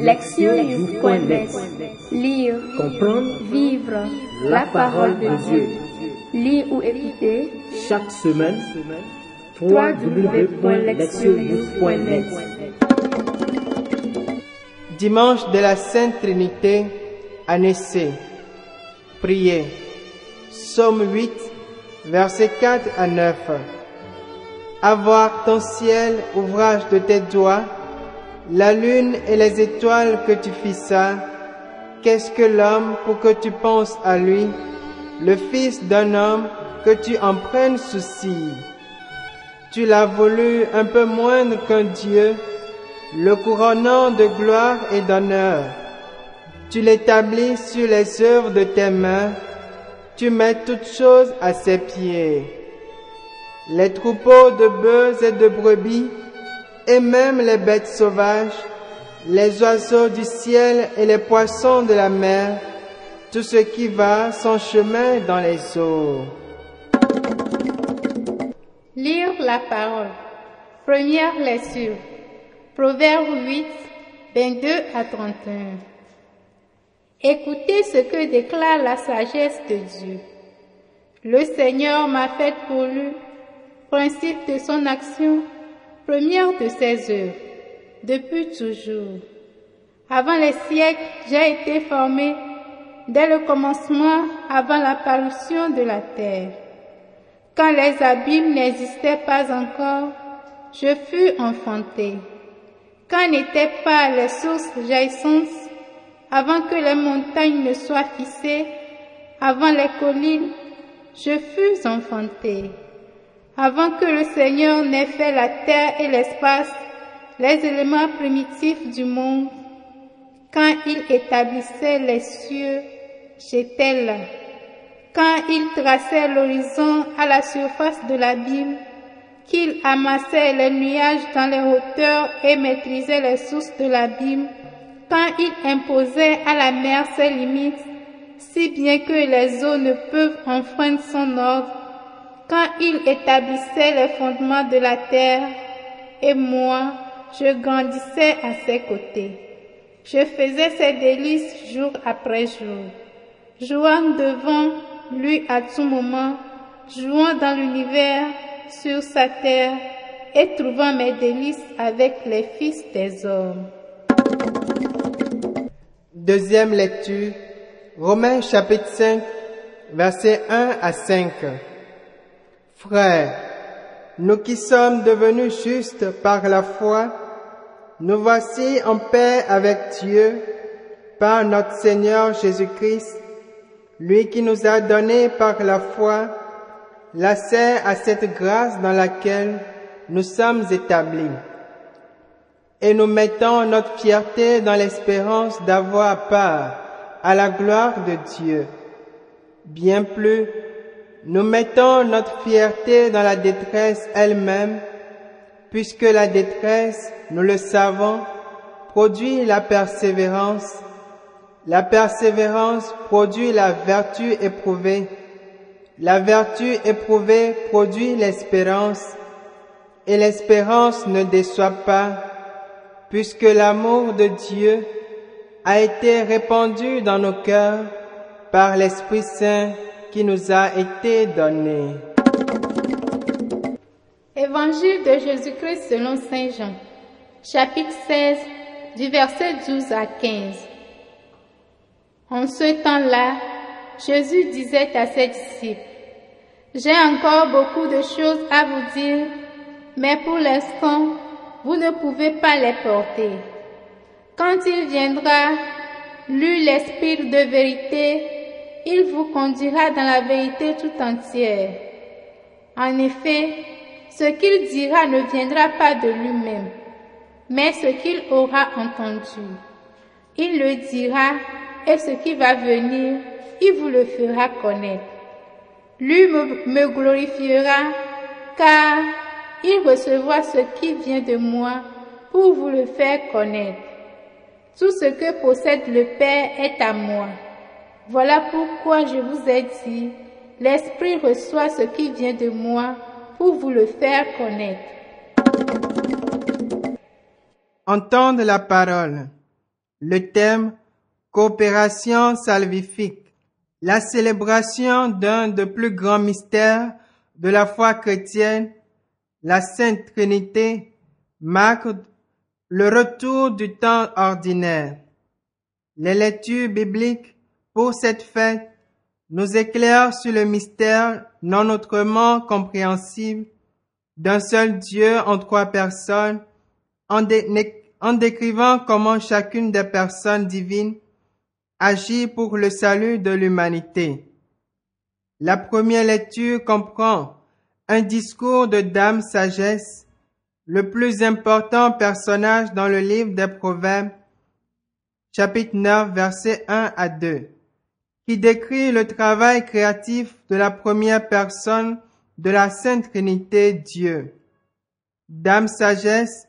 Lectionnews.net Lire, Comprendre vivre la parole de Dieu. Lire ou écouter Chaque semaine, www.lectionnews.net Dimanche de la Sainte Trinité, année C. Priez. Psaume 8, versets 4 à 9. Avoir ton ciel, ouvrage de tes doigts, la lune et les étoiles que tu fissas. Qu'est-ce que l'homme pour que tu penses à lui, le fils d'un homme que tu en prennes souci? Tu l'as voulu un peu moindre qu'un Dieu, le couronnant de gloire et d'honneur. Tu l'établis sur les œuvres de tes mains, tu mets toutes choses à ses pieds. Les troupeaux de bœufs et de brebis, et même les bêtes sauvages, les oiseaux du ciel et les poissons de la mer, tout ce qui va son chemin dans les eaux. Lire la parole. Première lecture. Proverbe 8, 22 à 31. Écoutez ce que déclare la sagesse de Dieu. Le Seigneur m'a fait pour lui, principe de son action, première de ses œuvres, depuis toujours. Avant les siècles, j'ai été formé dès le commencement, avant l'apparition de la terre. Quand les abîmes n'existaient pas encore, je fus enfanté. Quand n'étaient pas les sources jaillissantes, avant que les montagnes ne soient fissées, avant les collines, je fus enfanté. Avant que le Seigneur n'ait fait la terre et l'espace, les éléments primitifs du monde, quand il établissait les cieux, j'étais là. Quand il traçait l'horizon à la surface de l'abîme, qu'il amassait les nuages dans les hauteurs et maîtrisait les sources de l'abîme, quand il imposait à la mer ses limites, si bien que les eaux ne peuvent enfreindre son ordre, quand il établissait les fondements de la terre, et moi, je grandissais à ses côtés. Je faisais ses délices jour après jour, jouant devant lui à tout moment, jouant dans l'univers, sur sa terre, et trouvant mes délices avec les fils des hommes. Deuxième lecture, Romains chapitre 5, versets 1 à 5. Frères, nous qui sommes devenus justes par la foi, nous voici en paix avec Dieu par notre Seigneur Jésus-Christ, lui qui nous a donné par la foi l'accès à cette grâce dans laquelle nous sommes établis. Et nous mettons notre fierté dans l'espérance d'avoir part à la gloire de Dieu. Bien plus, nous mettons notre fierté dans la détresse elle-même, puisque la détresse, nous le savons, produit la persévérance. La persévérance produit la vertu éprouvée. La vertu éprouvée produit l'espérance. Et l'espérance ne déçoit pas, puisque l'amour de Dieu a été répandu dans nos cœurs par l'Esprit Saint qui nous a été donné. Évangile de Jésus-Christ selon Saint Jean, chapitre 16, du verset 12 à 15. En ce temps-là, Jésus disait à ses disciples, J'ai encore beaucoup de choses à vous dire, mais pour l'instant, vous ne pouvez pas les porter. Quand il viendra, lui l'Esprit de vérité, il vous conduira dans la vérité tout entière. En effet, ce qu'il dira ne viendra pas de lui-même, mais ce qu'il aura entendu. Il le dira et ce qui va venir, il vous le fera connaître. Lui me, glorifiera, car il recevra ce qui vient de moi pour vous le faire connaître. Tout ce que possède le Père est à moi. Voilà pourquoi je vous ai dit, l'Esprit reçoit ce qui vient de moi pour vous le faire connaître. Entendre la parole. Le thème Coopération salvifique. La célébration d'un des plus grands mystères de la foi chrétienne, la Sainte Trinité, marque le retour du temps ordinaire. Les lectures bibliques pour cette fête nous éclairent sur le mystère non autrement compréhensible d'un seul Dieu en trois personnes, en, en décrivant comment chacune des personnes divines agit pour le salut de l'humanité. La première lecture comprend un discours de Dame Sagesse, le plus important personnage dans le livre des Proverbes, chapitre 9, versets 1 à 2, qui décrit le travail créatif de la première personne de la Sainte Trinité Dieu. Dame Sagesse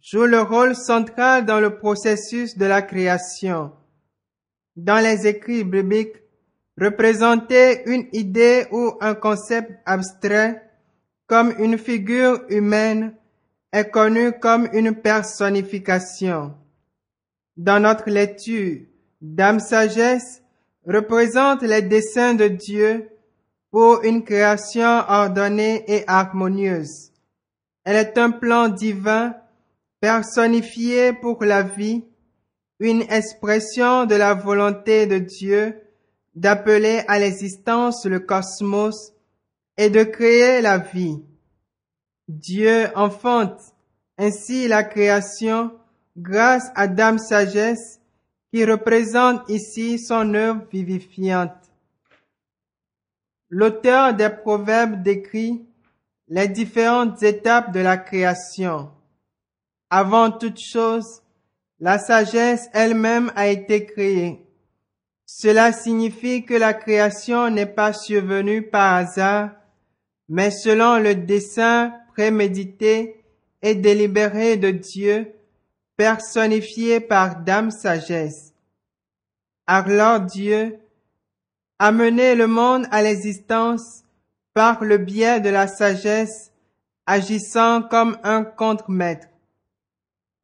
joue le rôle central dans le processus de la création. Dans les écrits bibliques, représenter une idée ou un concept abstrait comme une figure humaine est connu comme une personnification. Dans notre lecture, Dame Sagesse représente les desseins de Dieu pour une création ordonnée et harmonieuse. Elle est un plan divin personnifié pour la vie, une expression de la volonté de Dieu d'appeler à l'existence le cosmos et de créer la vie. Dieu enfante ainsi la création grâce à Dame Sagesse qui représente ici son œuvre vivifiante. L'auteur des Proverbes décrit les différentes étapes de la création. Avant toute chose, la sagesse elle-même a été créée. Cela signifie que la création n'est pas survenue par hasard, mais selon le dessein prémédité et délibéré de Dieu, personnifié par Dame Sagesse. Alors Dieu a mené le monde à l'existence par le biais de la sagesse, agissant comme un contre-maître.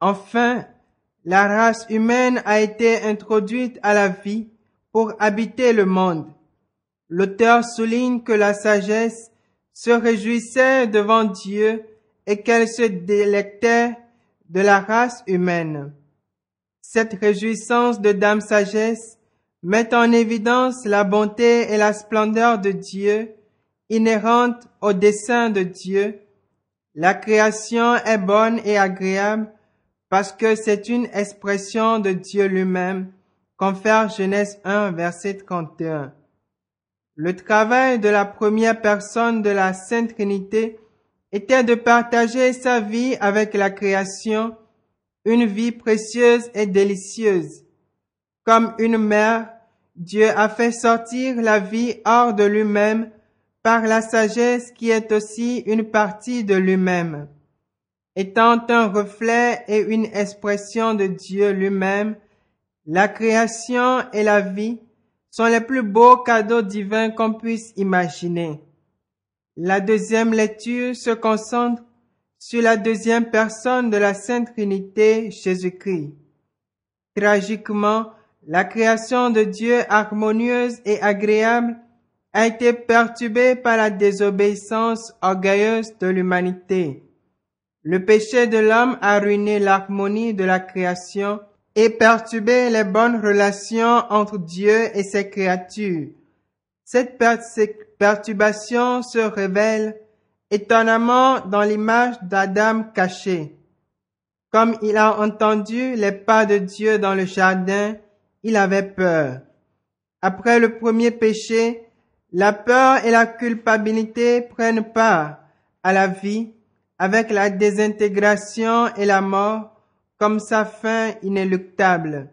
Enfin, la race humaine a été introduite à la vie pour habiter le monde. L'auteur souligne que la sagesse se réjouissait devant Dieu et qu'elle se délectait de la race humaine. Cette réjouissance de Dame Sagesse met en évidence la bonté et la splendeur de Dieu inhérente au dessein de Dieu. La création est bonne et agréable parce que c'est une expression de Dieu lui-même, confère Genèse 1, verset 31. Le travail de la première personne de la Sainte Trinité était de partager sa vie avec la création, une vie précieuse et délicieuse. Comme une mère, Dieu a fait sortir la vie hors de lui-même par la sagesse qui est aussi une partie de lui-même. Étant un reflet et une expression de Dieu lui-même, la création et la vie sont les plus beaux cadeaux divins qu'on puisse imaginer. La deuxième lecture se concentre sur la deuxième personne de la Sainte Trinité, Jésus-Christ. Tragiquement, la création de Dieu harmonieuse et agréable a été perturbée par la désobéissance orgueilleuse de l'humanité. Le péché de l'homme a ruiné l'harmonie de la création et perturbé les bonnes relations entre Dieu et ses créatures. Cette perturbation se révèle étonnamment dans l'image d'Adam caché. Comme il a entendu les pas de Dieu dans le jardin, il avait peur. Après le premier péché, la peur et la culpabilité prennent part à la vie avec la désintégration et la mort comme sa fin inéluctable.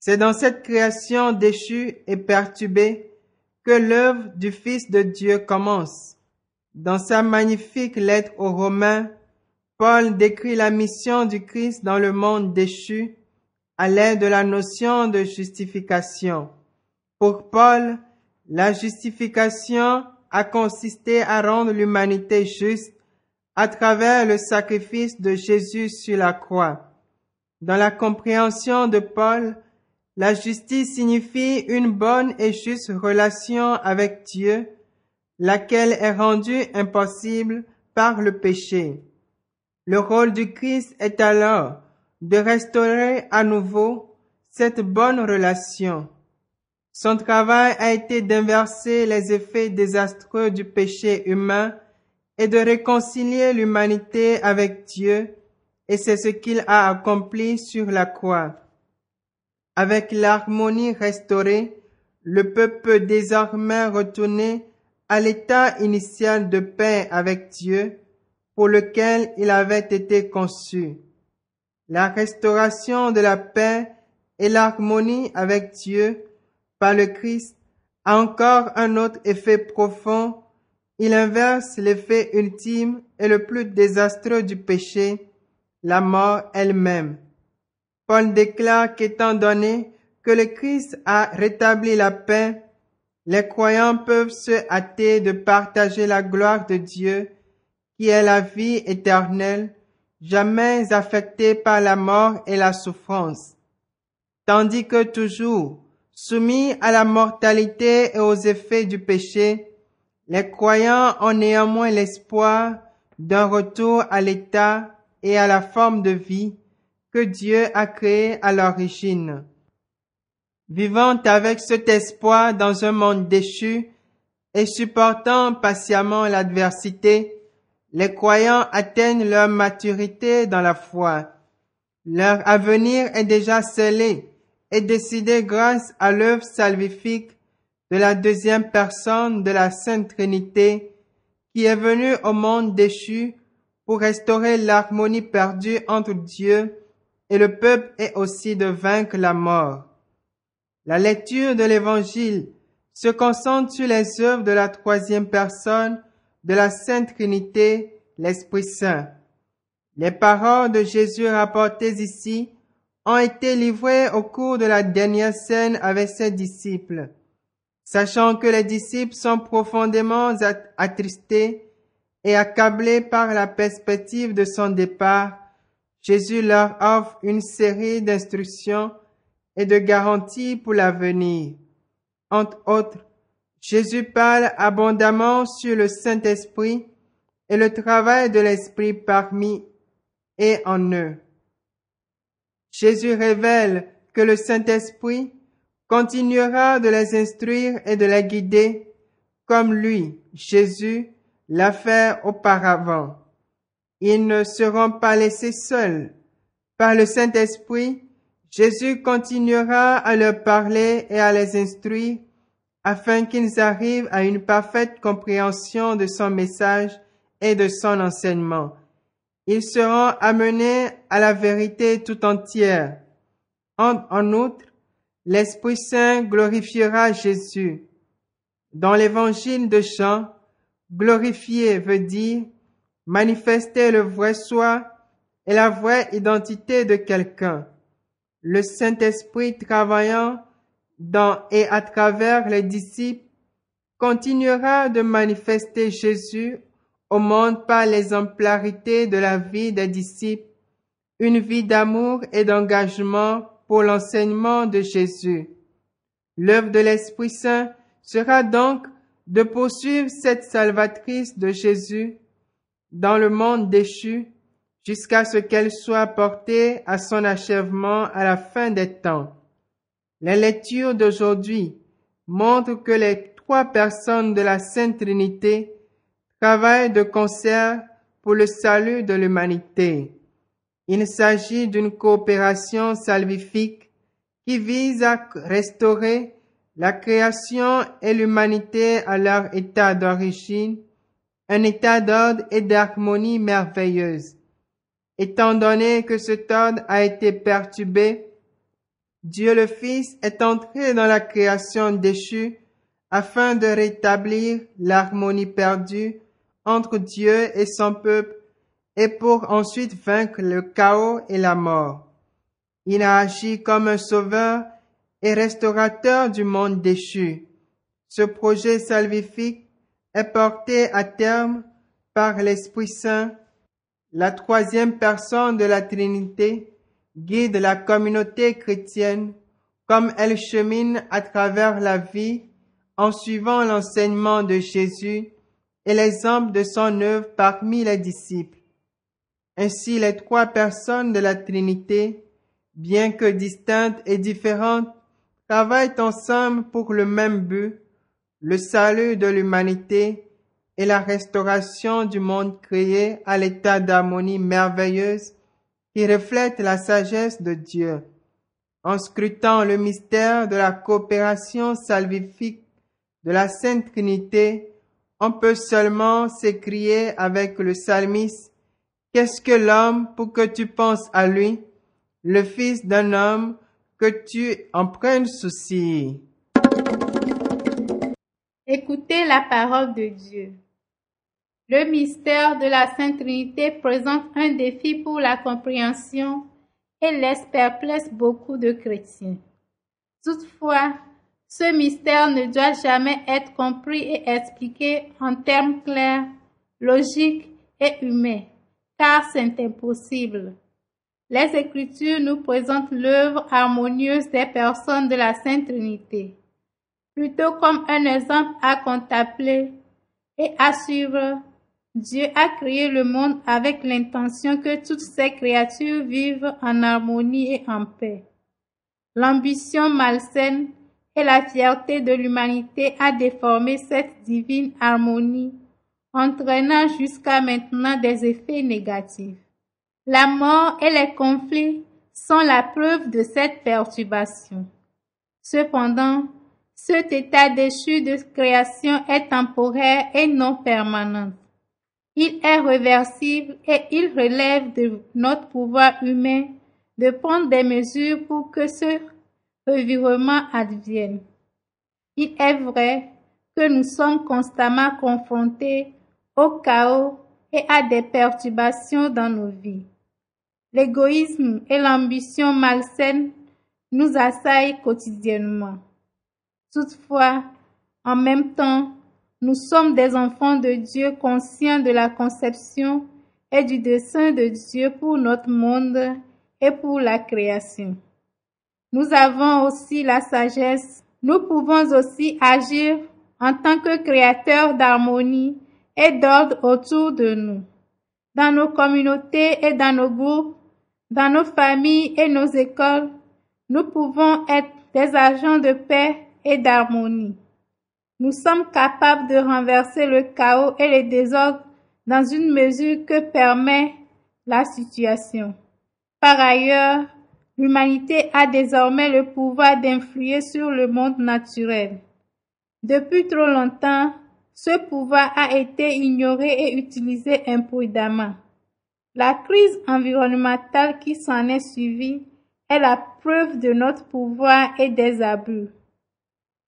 C'est dans cette création déchue et perturbée que l'œuvre du Fils de Dieu commence. Dans sa magnifique lettre aux Romains, Paul décrit la mission du Christ dans le monde déchu à l'aide de la notion de justification. Pour Paul, la justification a consisté à rendre l'humanité juste à travers le sacrifice de Jésus sur la croix. Dans la compréhension de Paul, la justice signifie une bonne et juste relation avec Dieu, laquelle est rendue impossible par le péché. Le rôle du Christ est alors de restaurer à nouveau cette bonne relation. Son travail a été d'inverser les effets désastreux du péché humain et de réconcilier l'humanité avec Dieu, et c'est ce qu'il a accompli sur la croix. Avec l'harmonie restaurée, le peuple désormais retourner à l'état initial de paix avec Dieu pour lequel il avait été conçu. La restauration de la paix et l'harmonie avec Dieu par le Christ a encore un autre effet profond. Il inverse l'effet ultime et le plus désastreux du péché, la mort elle-même. Paul déclare qu'étant donné que le Christ a rétabli la paix, les croyants peuvent se hâter de partager la gloire de Dieu, qui est la vie éternelle, jamais affectée par la mort et la souffrance. Tandis que toujours, soumis à la mortalité et aux effets du péché, les croyants ont néanmoins l'espoir d'un retour à l'état et à la forme de vie Dieu a créé à l'origine. Vivant avec cet espoir dans un monde déchu et supportant patiemment l'adversité, les croyants atteignent leur maturité dans la foi. Leur avenir est déjà scellé est décidé grâce à l'œuvre salvifique de la deuxième personne de la Sainte Trinité qui est venue au monde déchu pour restaurer l'harmonie perdue entre Dieu et le peuple et aussi de vaincre la mort. La lecture de l'Évangile se concentre sur les œuvres de la troisième personne de la Sainte Trinité, l'Esprit Saint. Les paroles de Jésus rapportées ici ont été livrés au cours de la dernière scène avec ses disciples. Sachant que les disciples sont profondément attristés et accablés par la perspective de son départ, Jésus leur offre une série d'instructions et de garanties pour l'avenir. Entre autres, Jésus parle abondamment sur le Saint-Esprit et le travail de l'Esprit parmi et en eux. Jésus révèle que le Saint-Esprit continuera de les instruire et de les guider comme lui, Jésus, l'a fait auparavant. Ils ne seront pas laissés seuls. Par le Saint-Esprit, Jésus continuera à leur parler et à les instruire afin qu'ils arrivent à une parfaite compréhension de son message et de son enseignement ils seront amenés à la vérité tout entière. En, outre, l'Esprit Saint glorifiera Jésus. Dans l'évangile de Jean, glorifier veut dire manifester le vrai soi et la vraie identité de quelqu'un. Le Saint-Esprit travaillant dans et à travers les disciples continuera de manifester Jésus au monde par l'exemplarité de la vie des disciples, une vie d'amour et d'engagement pour l'enseignement de Jésus. L'œuvre de l'Esprit Saint sera donc de poursuivre cette salvatrice de Jésus dans le monde déchu jusqu'à ce qu'elle soit portée à son achèvement à la fin des temps. Les lectures d'aujourd'hui montrent que les trois personnes de la Sainte Trinité travaille de concert pour le salut de l'humanité. Il s'agit d'une coopération salvifique qui vise à restaurer la création et l'humanité à leur état d'origine, un état d'ordre et d'harmonie merveilleuse. Étant donné que cet ordre a été perturbé, Dieu le Fils est entré dans la création déchue afin de rétablir l'harmonie perdue entre Dieu et son peuple et pour ensuite vaincre le chaos et la mort. Il a agi comme un sauveur et restaurateur du monde déchu. Ce projet salvifique est porté à terme par l'Esprit Saint, la troisième personne de la Trinité, guide la communauté chrétienne comme elle chemine à travers la vie en suivant l'enseignement de Jésus et l'exemple de son œuvre parmi les disciples. Ainsi, les trois personnes de la Trinité, bien que distinctes et différentes, travaillent ensemble pour le même but, le salut de l'humanité et la restauration du monde créé à l'état d'harmonie merveilleuse qui reflète la sagesse de Dieu. En scrutant le mystère de la coopération salvifique de la Sainte Trinité, on peut seulement s'écrier avec le psalmiste, Qu'est-ce que l'homme pour que tu penses à lui, le fils d'un homme que tu en prennes souci. Écoutez la parole de Dieu. Le mystère de la Sainte Trinité présente un défi pour la compréhension et laisse perplexe beaucoup de chrétiens. Toutefois, ce mystère ne doit jamais être compris et expliqué en termes clairs, logiques et humains, car c'est impossible. Les Écritures nous présentent l'œuvre harmonieuse des personnes de la Sainte Trinité, plutôt comme un exemple à contempler et à suivre. Dieu a créé le monde avec l'intention que toutes ses créatures vivent en harmonie et en paix. L'ambition malsaine et la fierté de l'humanité a déformé cette divine harmonie, entraînant jusqu'à maintenant des effets négatifs. La mort et les conflits sont la preuve de cette perturbation. Cependant, cet état déchu de création est temporaire et non permanent. Il est réversible et il relève de notre pouvoir humain de prendre des mesures pour que ce revirement advienne. Il est vrai que nous sommes constamment confrontés au chaos et à des perturbations dans nos vies. L'égoïsme et l'ambition malsaine nous assaillent quotidiennement. Toutefois, en même temps, nous sommes des enfants de Dieu conscients de la conception et du dessein de Dieu pour notre monde et pour la création. Nous avons aussi la sagesse. Nous pouvons aussi agir en tant que créateurs d'harmonie et d'ordre autour de nous, dans nos communautés et dans nos groupes, dans nos familles et nos écoles, nous pouvons être des agents de paix et d'harmonie. Nous sommes capables de renverser le chaos et les désordres dans une mesure que permet la situation. Par ailleurs, l'humanité a désormais le pouvoir d'influer sur le monde naturel. Depuis trop longtemps, ce pouvoir a été ignoré et utilisé imprudemment. La crise environnementale qui s'en est suivie est la preuve de notre pouvoir et des abus.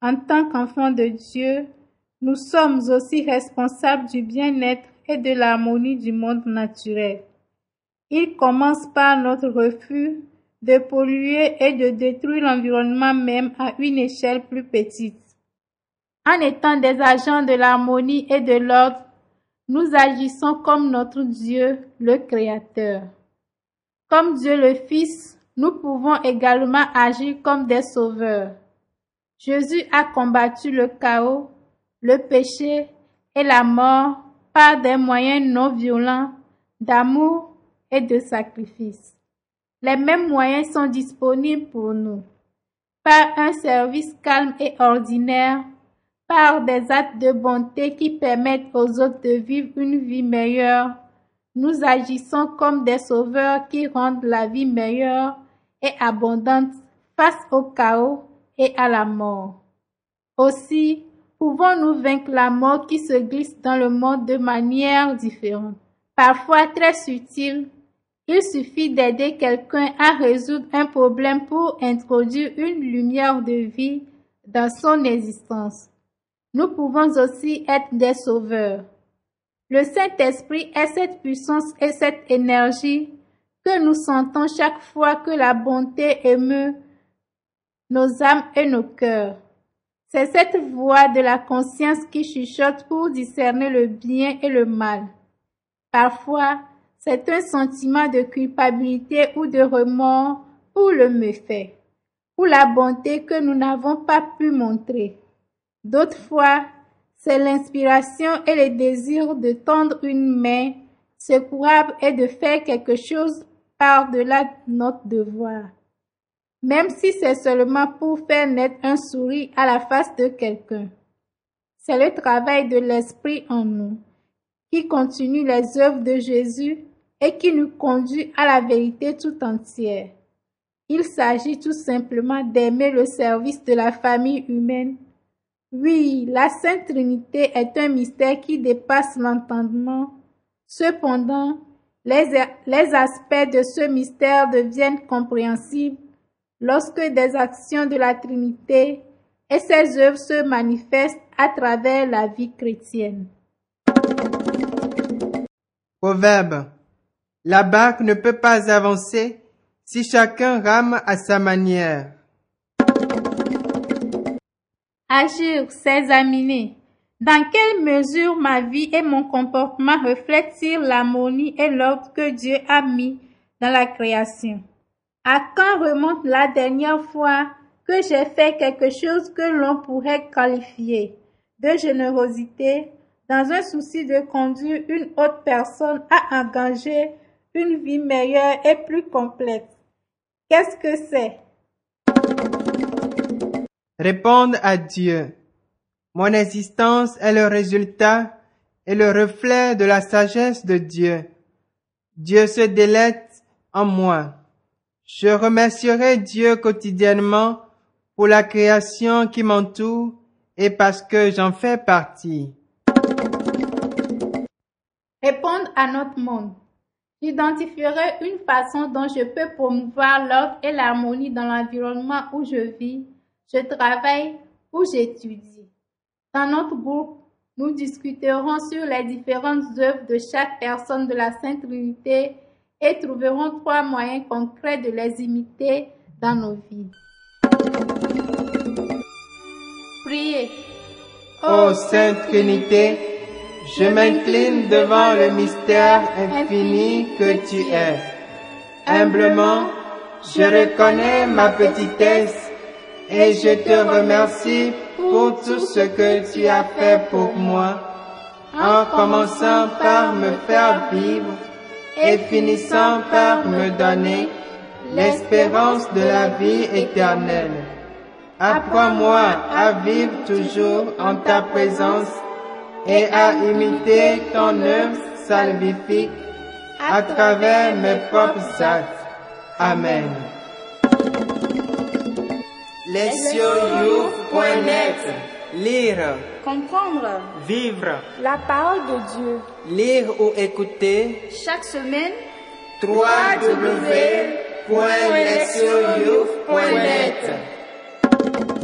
En tant qu'enfants de Dieu, nous sommes aussi responsables du bien-être et de l'harmonie du monde naturel. Il commence par notre refus de polluer et de détruire l'environnement même à une échelle plus petite. En étant des agents de l'harmonie et de l'ordre, nous agissons comme notre Dieu, le Créateur. Comme Dieu le Fils, nous pouvons également agir comme des sauveurs. Jésus a combattu le chaos, le péché et la mort par des moyens non violents d'amour et de sacrifice. Les mêmes moyens sont disponibles pour nous. Par un service calme et ordinaire, par des actes de bonté qui permettent aux autres de vivre une vie meilleure, nous agissons comme des sauveurs qui rendent la vie meilleure et abondante face au chaos et à la mort. Aussi, pouvons-nous vaincre la mort qui se glisse dans le monde de manière différente, parfois très subtile. Il suffit d'aider quelqu'un à résoudre un problème pour introduire une lumière de vie dans son existence. Nous pouvons aussi être des sauveurs. Le Saint-Esprit est cette puissance et cette énergie que nous sentons chaque fois que la bonté émeut nos âmes et nos cœurs. C'est cette voix de la conscience qui chuchote pour discerner le bien et le mal. Parfois, c'est un sentiment de culpabilité ou de remords pour le méfait, ou la bonté que nous n'avons pas pu montrer. D'autres fois, c'est l'inspiration et le désir de tendre une main secourable et de faire quelque chose par-delà notre devoir. Même si c'est seulement pour faire naître un sourire à la face de quelqu'un. C'est le travail de l'Esprit en nous qui continue les œuvres de Jésus et qui nous conduit à la vérité tout entière. Il s'agit tout simplement d'aimer le service de la famille humaine. Oui, la Sainte Trinité est un mystère qui dépasse l'entendement. Cependant, les, les aspects de ce mystère deviennent compréhensibles lorsque des actions de la Trinité et ses œuvres se manifestent à travers la vie chrétienne. Proverbe. La barque ne peut pas avancer si chacun rame à sa manière. Agir, s'examiner. Dans quelle mesure ma vie et mon comportement reflètent-ils l'harmonie et l'ordre que Dieu a mis dans la création? À quand remonte la dernière fois que j'ai fait quelque chose que l'on pourrait qualifier de générosité? Dans un souci de conduire une autre personne à engager une vie meilleure et plus complète. Qu'est-ce que c'est? Répondre à Dieu. Mon existence est le résultat et le reflet de la sagesse de Dieu. Dieu se délecte en moi. Je remercierai Dieu quotidiennement pour la création qui m'entoure et parce que j'en fais partie. Répondre à notre monde. J'identifierai une façon dont je peux promouvoir l'ordre et l'harmonie dans l'environnement où je vis, je travaille ou j'étudie. Dans notre groupe, nous discuterons sur les différentes œuvres de chaque personne de la Sainte Trinité et trouverons trois moyens concrets de les imiter dans nos vies. Priez. Ô Sainte Trinité, je m'incline devant le mystère infini que tu es. Humblement, je reconnais ma petitesse et je te remercie pour tout ce que tu as fait pour moi, en commençant par me faire vivre et finissant par me donner l'espérance de la vie éternelle. Apprends-moi à vivre toujours en ta présence et à imiter ton œuvre salvifique à travers mes propres actes. Amen. Lire, Comprendre. Vivre, la parole de Dieu. lire ou écouter. Chaque semaine, www.lectionyouf.net